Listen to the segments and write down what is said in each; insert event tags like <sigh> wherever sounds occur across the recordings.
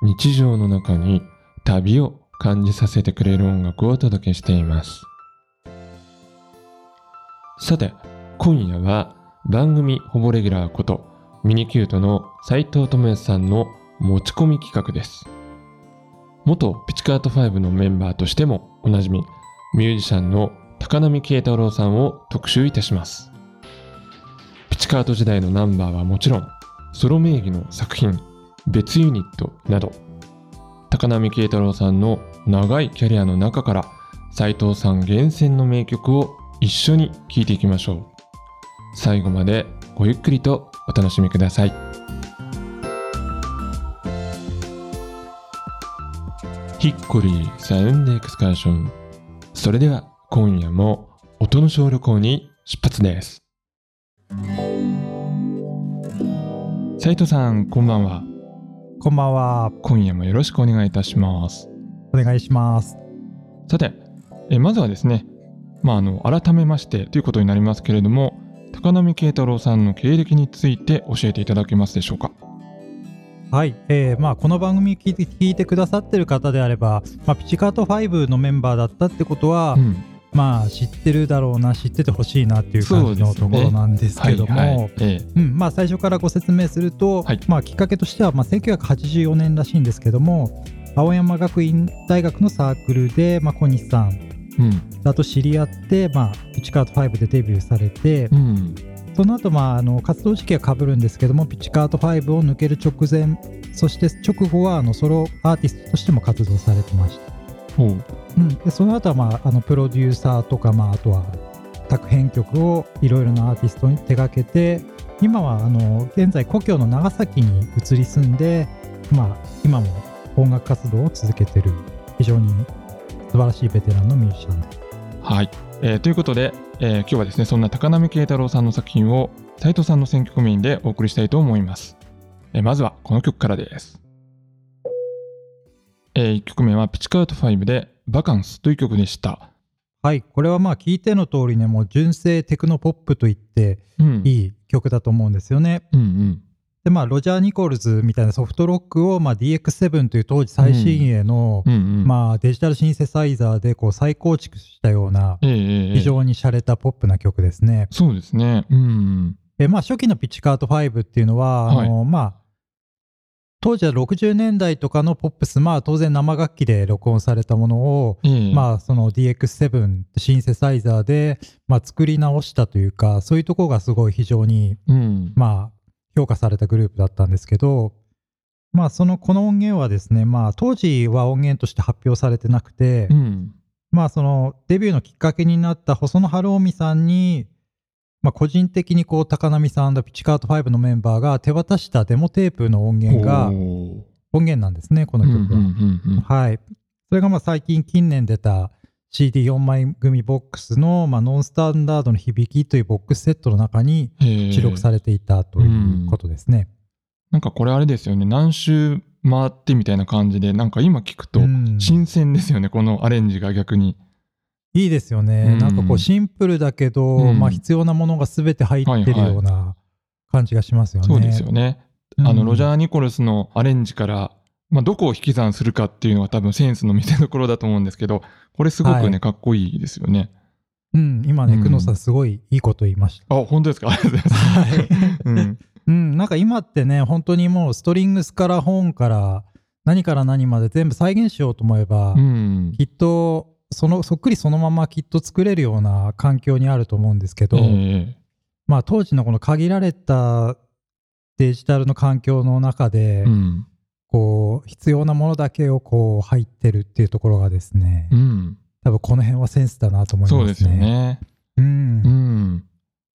日常の中に旅を感じさせてくれる音楽をお届けしています。さて、今夜は番組ほぼレギュラーことミニキュートの斉藤智康さんの持ち込み企画です。元ピチカート5のメンバーとしてもおなじみ、ミュージシャンの高波慶太郎さんを特集いたします。ピチカート時代のナンバーはもちろん、ソロ名義の作品、別ユニットなど、高波慶太郎さんの長いキャリアの中から、斉藤さん厳選の名曲を一緒に聴いていきましょう。最後までごゆっくりとお楽しみください。ヒッコリーサウンドエクスカーション。それでは今夜も音の小旅行に出発です。斉藤さん、こんばんは。こんばんは。今夜もよろしくお願いいたします。お願いします。さて、えまずはですね、まあ、あの改めましてということになりますけれども、高波慶太郎さんの経歴について教えていただけますでしょうか？はい。えーまあ、この番組聞いて聞いてくださってる方であれば、まあ、ピチカート5のメンバーだったってことは、うん、まあ、知ってるだろうな、知っててほしいなっていう感じのところなんですけども、最初からご説明すると、はい。まあ、きっかけとしては、まあ、1984年らしいんですけども、青山学院大学のサークルで、まあ、小西さんだと知り合って、まあ、ピチカート5でデビューされて、うん、その後、まああの活動時期は被るんですけども、ピチカート5を抜ける直前、そして直後はあのソロアーティストとしても活動されてました。ほう、うん、でその後は、まあ、あのプロデューサーとか、まあ、あとは作編曲をいろいろなアーティストに手掛けて、今はあの現在、故郷の長崎に移り住んで、まあ、今も音楽活動を続けている、非常に素晴らしいベテランのミュージシャンで。す。はい、えーということで、えー今日はですねそんな高波慶太郎さんの作品を斉藤さんの選曲メインでお送りしたいと思います、えーまずはこの曲からです、え1曲目はピチカート5で「バカンス」という曲でした、はい、これはまあ聞いての通りね、もう純正テクノポップと言ってうん、いい曲だと思うんですよね。うんうん。で、まあ、ロジャー・ニコルズみたいなソフトロックを、まあ、DX7 という当時最新鋭の、うんうん。まあ、デジタルシンセサイザーでこう再構築したような、ええええ。非常に洒落たポップな曲ですね。そうですね。うんで、まあ、初期のピッチカート5っていうのは、あのまあ、当時は60年代とかのポップス、まあ、当然生楽器で録音されたものを、ええまあ、その DX7 シンセサイザーで、まあ、作り直したというか、そういうところがすごい非常にうん。まあ、評価されたグループだったんですけど、まあ、その、この音源はですね、まあ、当時は音源として発表されてなくて、うん。まあ、その、デビューのきっかけになった細野晴臣さんに、まあ、個人的にこう、高波さんピチカート5のメンバーが手渡したデモテープの音源が音源なんですね、このうん曲は。うんうんうんはい。それがまあ最近近年出た CD4 枚組ボックスの、まあ、ノンスタンダードの響きというボックスセットの中にええ記録されていたということですね。なんかこれあれですよね。何周回ってみたいな感じでなんか今聞くとうん。新鮮ですよね、このアレンジが逆にいいですよね。うん。なんかこうシンプルだけど、うん。まあ必要なものが全て入ってるような感じがしますよね。そうですよね、うん。あのロジャー・ニコルスのアレンジから、まあ、どこを引き算するかっていうのが多分センスの見せ所だと思うんですけどこれすごくね、はい。かっこいいですよね。うん、今ね、うん久野さんすごいいいこと言いましあ本当ですか？ありがとうございます、はい。うん、た。<laughs> うん、なんか今ってね、本当にもうストリングスから本から何から何まで全部再現しようと思えば、うん。きっとそのそっくりそのままきっと作れるような環境にあると思うんですけど、えまあ当時のこの限られたデジタルの環境の中で、えうんこう必要なものだけをこう入ってるっていうところがですね、うん、多分この辺はセンスだなと思いますね。そうですよ。ねうん。うん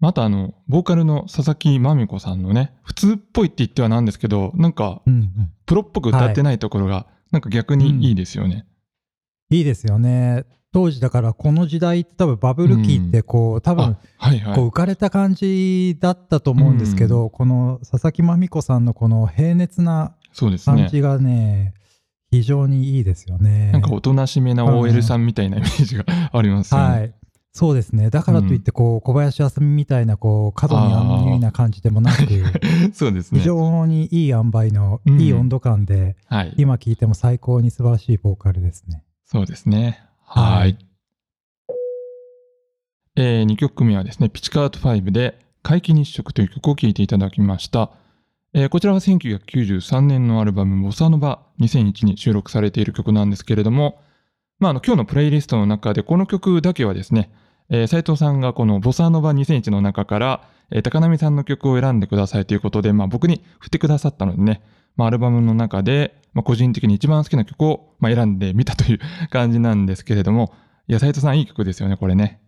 またあのボーカルの佐々木まみこさんのね普通っぽいって言ってはなんですけどなんかうんうんプロっぽく歌ってないところが、なんか逆にいいですよね。いいですよね。当時だからこの時代って多分バブル期ってこう、多分。こう浮かれた感じだったと思うんですけど、この佐々木まみこさんのこの平熱な。感じがね、非常にいいですよね。なんかおとなしめな OL さんみたいなイメージがありますよね。はい。そうですね。だからといって、こう、小林あさみみたいな、こう、過度にアンニュイな感じでもなく、<laughs> そうですね非。常にいい塩梅の、うんいい温度感で、はい。今聴いても最高に素晴らしいボーカルですね。そうですね。はいい。えー、2曲目はですね、ピチカート5で、皆既日食という曲を聴いていただきました。えーこちらは1993年のアルバム、ボサノバ2001に収録されている曲なんですけれども、まあ、あの今日のプレイリストの中でこの曲だけはですね、えー斉藤さんがこのボサノバ2001の中から、えー高波さんの曲を選んでくださいということで、まあ、僕に振ってくださったのでね、まあ、アルバムの中で、まあ、個人的に一番好きな曲を、まあ、選んでみたという <laughs> 感じなんですけれども、いや、斉藤さんいい曲ですよね、これね。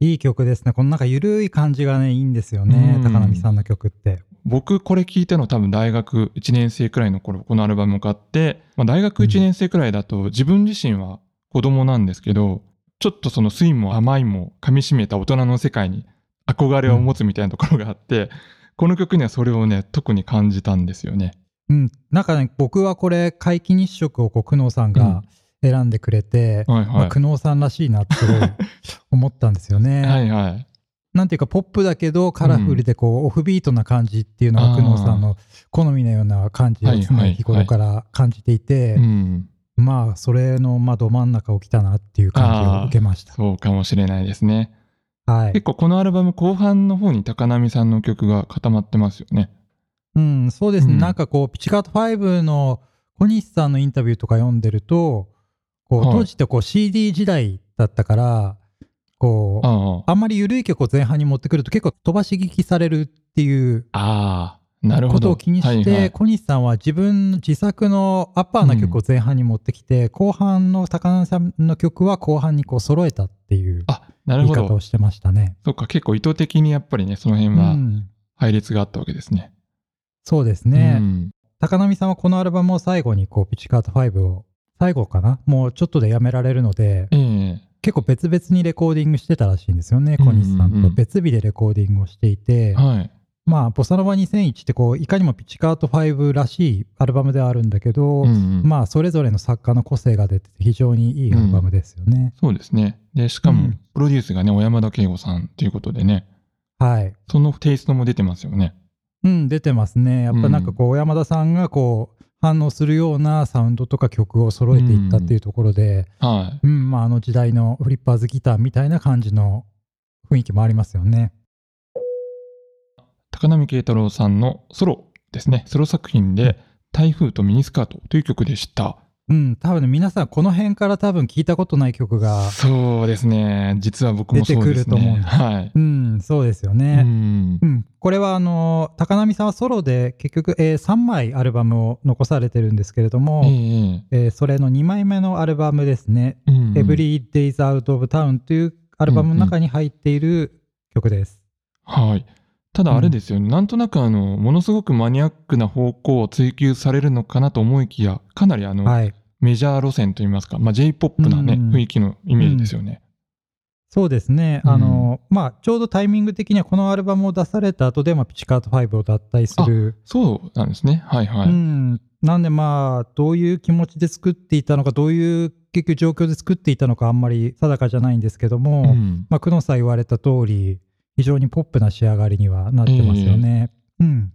いい曲ですね。このなんか緩い感じがね、いいんですよね。うん高波さんの曲って。僕これ聞いたの多分大学1年生くらいの頃このアルバムを買って、まあ、大学1年生くらいだと自分自身は子供なんですけどちょっとその酸いも甘いも噛み締めた大人の世界に憧れを持つみたいなところがあって、この曲にはそれをね特に感じたんですよね。うん。なんかね、僕はこれ、皆既日食をこう、久能さんが選んでくれて、はいはい。まあ、久能さんらしいなって <laughs> 思ったんですよね。はいはい。なんていうか、ポップだけどカラフルでこう、オフビートな感じっていうのが久能さんの好みのような感じを常はいはい日頃から感じていて、うん。まあ、それのまあど真ん中を来たなっていう感じを受けました。そうかもしれないですね。はい結。構このアルバム後半の方に高波さんの曲が固まってますよね。うん、そうですね。うんなんかこう、ピチカート5の小西さんのインタビューとか読んでると、こう、はい当時ってこう CD 時代だったから、こう、あんまり緩い曲を前半に持ってくると結構飛ばし聞きされるっていうああ、なるほど。ことを気にして、はいはい小西さんは自分の自作のアッパーな曲を前半に持ってきて、後半の高野さんの曲は後半にこう揃えたっていうあ、なるほど言い方を。してましたね。そっか、結構意図的にやっぱりね、その辺うはん、配列があったわけですね。そうですね。うん。高波さんはこのアルバムを最後にこうピチカート5を最後かな？もうちょっとでやめられるのでええ。結構別々にレコーディングしてたらしいんですよねうんうんうん。小西さんと。別日でレコーディングをしていて、はい。まあボサノバ2001ってこういかにもピチカート5らしいアルバムではあるんだけど、うんうん。まあそれぞれの作家の個性が出てて非常にいいアルバムですよね、そうですね。で、しかもうん、プロデュースがね、小山田圭吾さんということでね、はい。そのテイストも出てますよね。うん出てますねやっぱなんかこう山田さんがこう反応するようなサウンドとか曲を揃えていったっていうところで、はい。うん、まあ、あの時代のフリッパーズギターみたいな感じの雰囲気もありますよね。高波慶太郎さんのソロですね。ソロ作品で、台風とミニスカートという曲でした。うん、多分ね、皆さんこの辺から多分聞いたことない曲が、そうですね。実は僕もそうですね。出てくると思うんですはい。うん、そうですようね。んう。ん、これはあの、高波さんはソロで結局、え3枚アルバムを残されてるんですけれども、えええーそれの2枚目のアルバムですね、うん Every Days Out of Town というアルバムの中に入っている曲です。はい。ただあれですよね、なんとなくあの、ものすごくマニアックな方向を追求されるのかなと思いきや、かなりあの、はい。メジャー路線といいますか、まあ、J-POP なね、うん雰囲気のイメージですよね。そうですね。うんあの、まあ、ちょうどタイミング的にはこのアルバムを出された後で、まあ、ピチカート5を脱退する。そうなんですね。はいはい。うん。なんでまあ、どういう気持ちで作っていたのか、どういう結局状況で作っていたのかあんまり定かじゃないんですけども、うんまあ、久野さん言われた通り、非常にポップな仕上がりにはなってますよね。うん。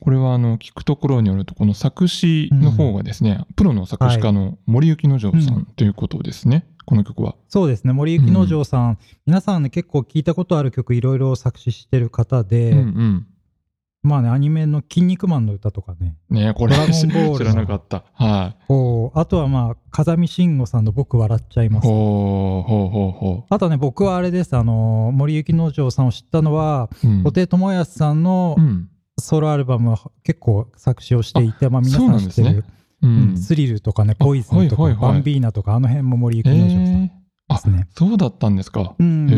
これはあの、聞くところによると、この作詞の方がですね、プロの作詞家の森幸之丞さうんということですね、この曲は。そうですね。森幸之丞さん、皆さんね、結構聞いたことある曲いろいろ作詞してる方で、うんうん。まあね、アニメの「筋肉マン」の歌とかね、ねこれドラゴンボールの <laughs> 知らなかった。はい。あとはまあ風見慎吾さんの「僕笑っちゃいます」ほうほうほうほあとね僕はあれですあの森幸之丞さんを知ったのはう。うん布袋寅泰さんのうん。ソロアルバムは結構作詞をしていて、まあ、皆さ知ってる、ねううんん。スリルとかねポイズンとか、はいはいはいバンビーナとかあの辺も森幸へ之丞さんですね。そうだったんですか。うんへ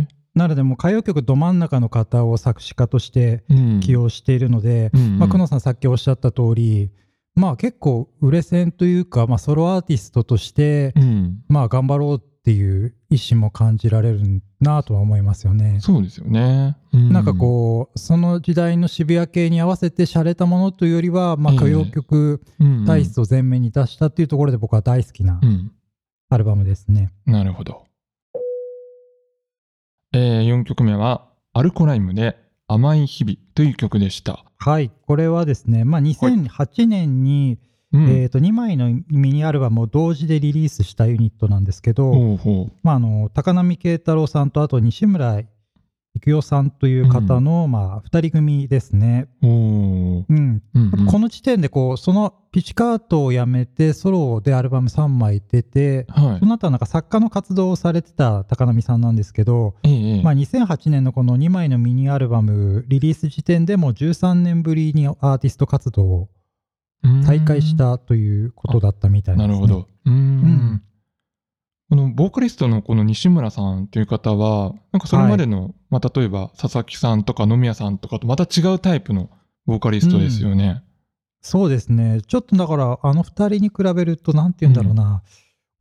え。なのでもう歌謡曲ど真ん中の方を作詞家としてうん起用しているので、うんうんまあ、久野さんさっきおっしゃった通りまあ結構売れ線というか、まあ、ソロアーティストとして、うん。まあ頑張ろうっていう意思も感じられるなとは思いますよね。そうですよね。うんなんかこうその時代の渋谷系に合わせて洒落たものというよりは、まあ、ええ歌謡曲うん体質を前面に出したっていうところで僕は大好きなうん。アルバムですね。なるほど。えー、4曲目は、アルコライムで甘い日々という曲でした。はいこれはですね、まあ、2008年に、うん。えー、と2枚のミニアルバムを同時でリリースしたユニットなんですけど、ほうほう。まあ、あの高波慶太郎さんとあと西村育代さんという方の、まあ、2人組ですね。おーうんうんうんこの時点でこうそのピチカートをやめてソロでアルバム3枚出てはいそ。の後はなんか作家の活動をされてた高波さんなんですけど、まあ、2008年のこの2枚のミニアルバムリリース時点でも13年ぶりにアーティスト活動を再開したということだったみたいです、ね。なるほど。うんこのボーカリストのこの西村さんという方は、なんかそれまでの、まあ、例えば佐々木さんとか野宮さんとかとまた違うタイプのボーカリストですよね。そうですね。ちょっとだから、あの二人に比べると、なんて言うんだろうな、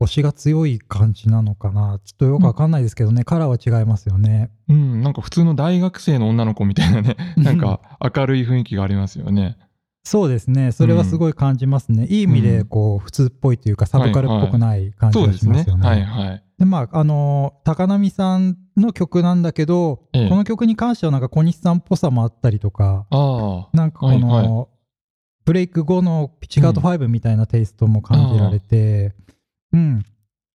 推しが強い感じなのかな。ちょっとよくわかんないですけどね、カラーは違いますよね。うん、なんか普通の大学生の女の子みたいなね、<laughs> なんか明るい雰囲気がありますよね。そうですね。それはすごい感じますね。いい意味で、こう、普通っぽいというか、サブカルっぽくない感じがそうですね。しますよね。はいはい。で、まあ、あの、高波さんの曲なんだけど、ええこの曲に関してはなんか小西さんっぽさもあったりとか、ああ、なんかこの、はいはブレイク後のピチカート5みたいなテイストも感じられて、うん。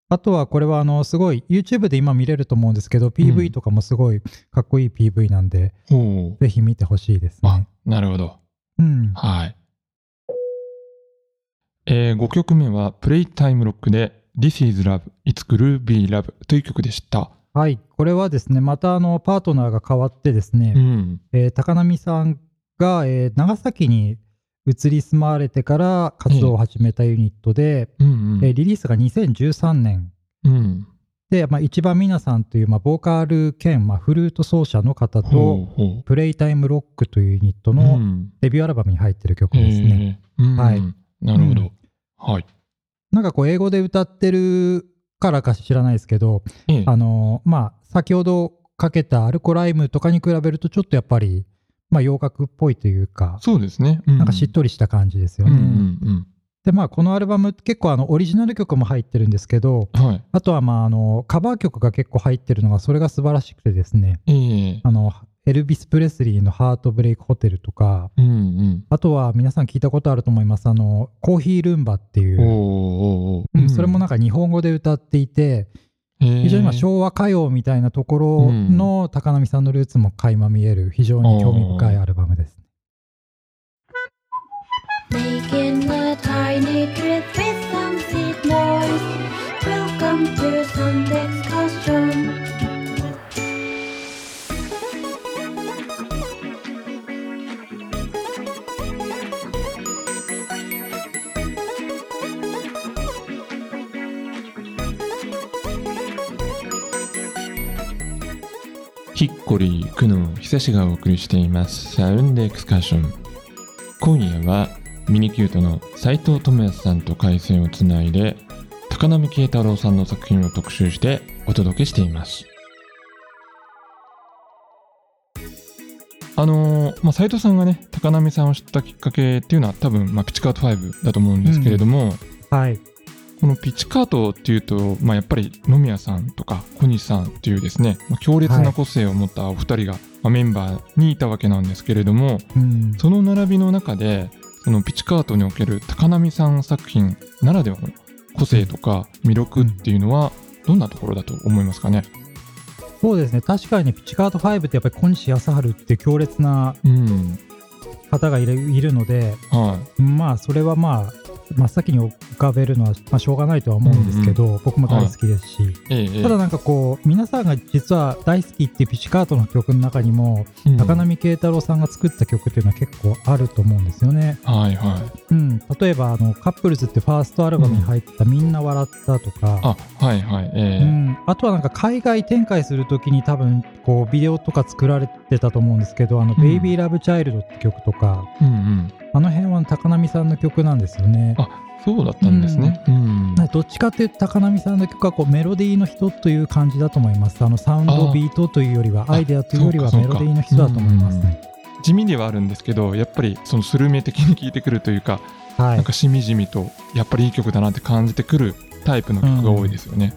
あとはこれはあの、すごい YouTube で今見れると思うんですけど、PV とかもすごいかっこいい PV なんで。ぜひ見てほしいですあね。、なるほど。うん。はい。えー、5曲目は、プレイタイムロックで、This is Love, It's Groovy Love という曲でした。はい。これはですね、またあの、パートナーが変わってですね、うん。えー高波さんが、えー長崎に移り住まわれてから活動を始めたユニットで、うんうん。えーリリースが2013年うん。で、まあ、一番皆さんという、まあ、ボーカル兼、まあ、フルート奏者の方と、プレイタイムロックというユニットう。のんデビューアルバムに入ってる曲ですね。はいなるほど。うんはい。なんかこう英語で歌ってるからか知らないですけど、ええあのまあ先ほどかけたアルコライムとかに比べるとちょっとやっぱり、まあ、洋楽っぽいというか、そうですね。うなんかしっとりした感じですよね。うんうんでまあこのアルバム結構あのオリジナル曲も入ってるんですけどうん。はい。あとはまああのカバー曲が結構入ってるのがそれが素晴らしくてですねええあのエルビス・プレスリーの「ハートブレイク・ホテル」とかうんうん。あとは皆さん聞いたことあると思いますあのコーヒールンバっていうそれもなんか日本語で歌っていて、非非常にまあ昭和歌謡みたいなところの高波さんのルーツも垣間見える非常に興味深いアルバムです。Making a tiny trip with some seed noise. Welcome to Sunday excursion. ヒッコリー、クノー、久しがお送りしています。サウンドエクスカーション。今夜はミニキュートの斉藤智康さんと回線をつないで、高波慶太郎さんの作品を特集してお届けしています。あのーまあ、斉藤さんがね、高波さんを知ったきっかけっていうのは多分、まあ、ピチカート5だと思うんですけれども、はい。このピッチカートっていうと、まあ、やっぱり野宮さんとか小西さんっていうですね、まあ、強烈な個性を持ったお二人が、まあ、メンバーにいたわけなんですけれどもうん、その並びの中でそのピッチカートにおける高波さん作品ならではの個性とか魅力っていうのはどんなところだと思いますかね、そうですね。確かにピッチカート5ってやっぱり小西康晴って強烈なうん。方がいるいるので、はまあそれはまあ真っ先に浮かべるのは、まあ、しょうがないとは思うんですけど、僕も大好きですし、い。ええええ。ただなんかこう皆さんが実は大好きっていうピッチカートの曲の中にも、うん。高波慶太郎さんが作った曲っていうのは結構あると思うんですよね。はいはい。うん、例えばあのカップルズってファーストアルバムに入った「みんな笑った」とか、あはいはい。ええ。うん、あとはなんか海外展開するときに多分こうビデオとか作られてたと思うんですけど「あのうん。ベイビーラブチャイルドって曲とか、うんうんあの辺は番高波さんの曲なんですよね。あそうだったんですね。うん。どっちかっていうと高波さんの曲はこうメロディーの人という感じだと思います。あのサウンドビートというよりはあアイデアというよりはメロディーの人だと思いますね。地味ではあるんですけど、やっぱりそのスルメ的に聴いてくるというか、はいなんかしみじみとやっぱりいい曲だなって感じてくるタイプの曲が多いですよね。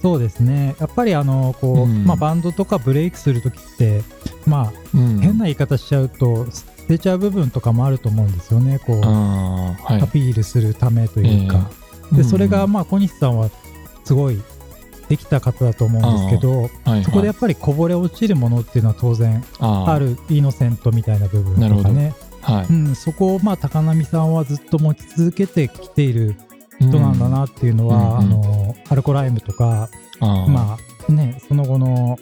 そうですね。やっぱりあのこう、うんまあバンドとかブレイクするときってまあうん。変な言い方しちゃうと捨てちゃう部分とかもあると思うんですよね。こうはいア。ピールするためというか。でそれがまあ小西さんはすごいできた方だと思うんですけど、あ、はい、そこでやっぱりこぼれ落ちるものっていうのは当然あるイノセントみたいな部分とかね、はい。うん、そこをまあ高波さんはずっと持ち続けてきている人なんだなっていうのは、うんあのアルコライムとか、まあねその後の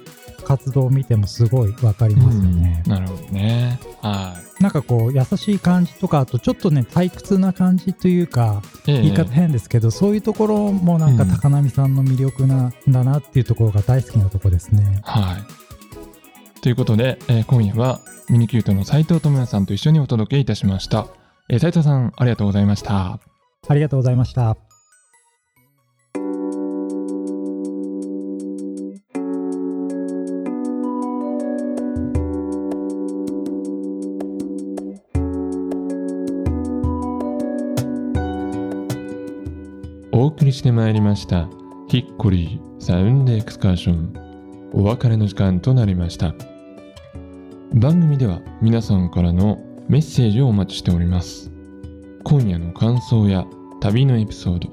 活動を見てもすごい分かりますよね。うんなるほどね。はなんかこう優しい感じとかあとちょっとね退屈な感じというかい。ええ言い方変ですけど、そういうところもなんかうん高波さんの魅力なんだなっていうところが大好きなところですね。はい。ということで、えー今夜はミニキュートの斉藤智也さんと一緒にお届けいたしました。えー、斉藤さん、ありがとうございました。ありがとうございました。送りしてまいりました。ヒッコリーサウンドエクスカーション。お別れの時間となりました。番組では皆さんからのメッセージをお待ちしております。今夜の感想や旅のエピソード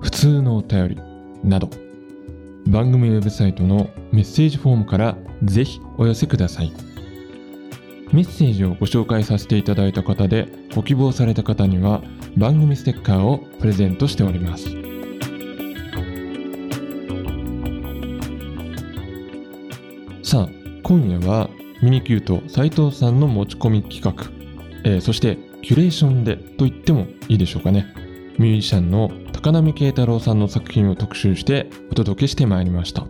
普通のお便りなど番組ウェブサイトのメッセージフォームからぜひお寄せください。メッセージをご紹介させていただいた方でご希望された方には番組ステッカーをプレゼントしております。今夜はミニキュート斉藤さんの持ち込み企画、えーそしてキュレーションでと言ってもいいでしょうかね。ミュージシャンの高波慶太郎さんの作品を特集してお届けしてまいりました、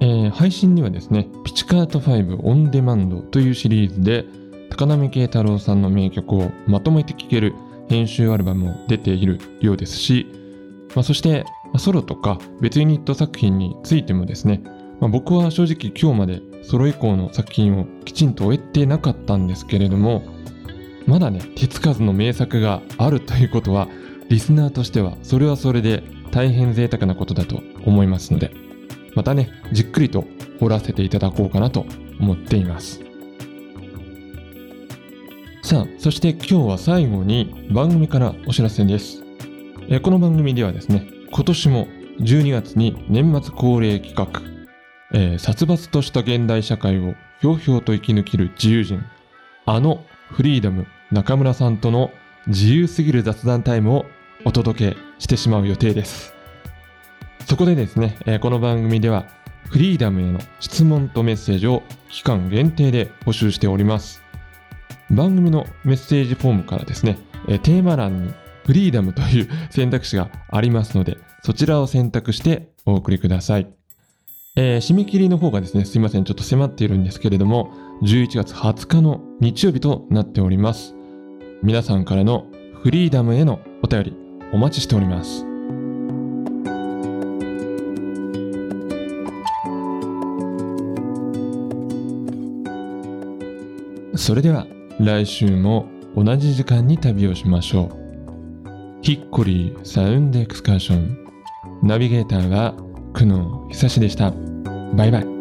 えー配信にはですねピチカート5オンデマンドというシリーズで高波慶太郎さんの名曲をまとめて聴ける編集アルバムも出ているようですし、まあ、そしてソロとか別ユニット作品についてもですね、まあ、僕は正直今日までソロ以降の作品をきちんと終えてなかったんですけれどもまだね手つかずの名作があるということはリスナーとしてはそれはそれで大変贅沢なことだと思いますのでまたねじっくりと掘らせていただこうかなと思っています。さあそして今日は最後に番組からお知らせです。えこの番組ではですね今年も12月に年末恒例企画、えー殺伐とした現代社会をひょうひょうと生き抜ける自由人。あのフリーダム中村さんとの自由すぎる雑談タイムをお届けしてしまう予定です。そこでですね、えーこの番組ではフリーダムへの質問とメッセージを期間限定で募集しております。番組のメッセージフォームからですね、えーテーマ欄にフリーダムという選択肢がありますので、そちらを選択してお送りください。えー締め切りの方がですね、すいません、ちょっと迫っているんですけれども、11月20日の日曜日となっております。皆さんからのフリーダムへのお便りお待ちしております。それでは来週も同じ時間に旅をしましょう。ヒッコリーサウンドエクスカーション。ナビゲーターは久野久志でした。バイバイ。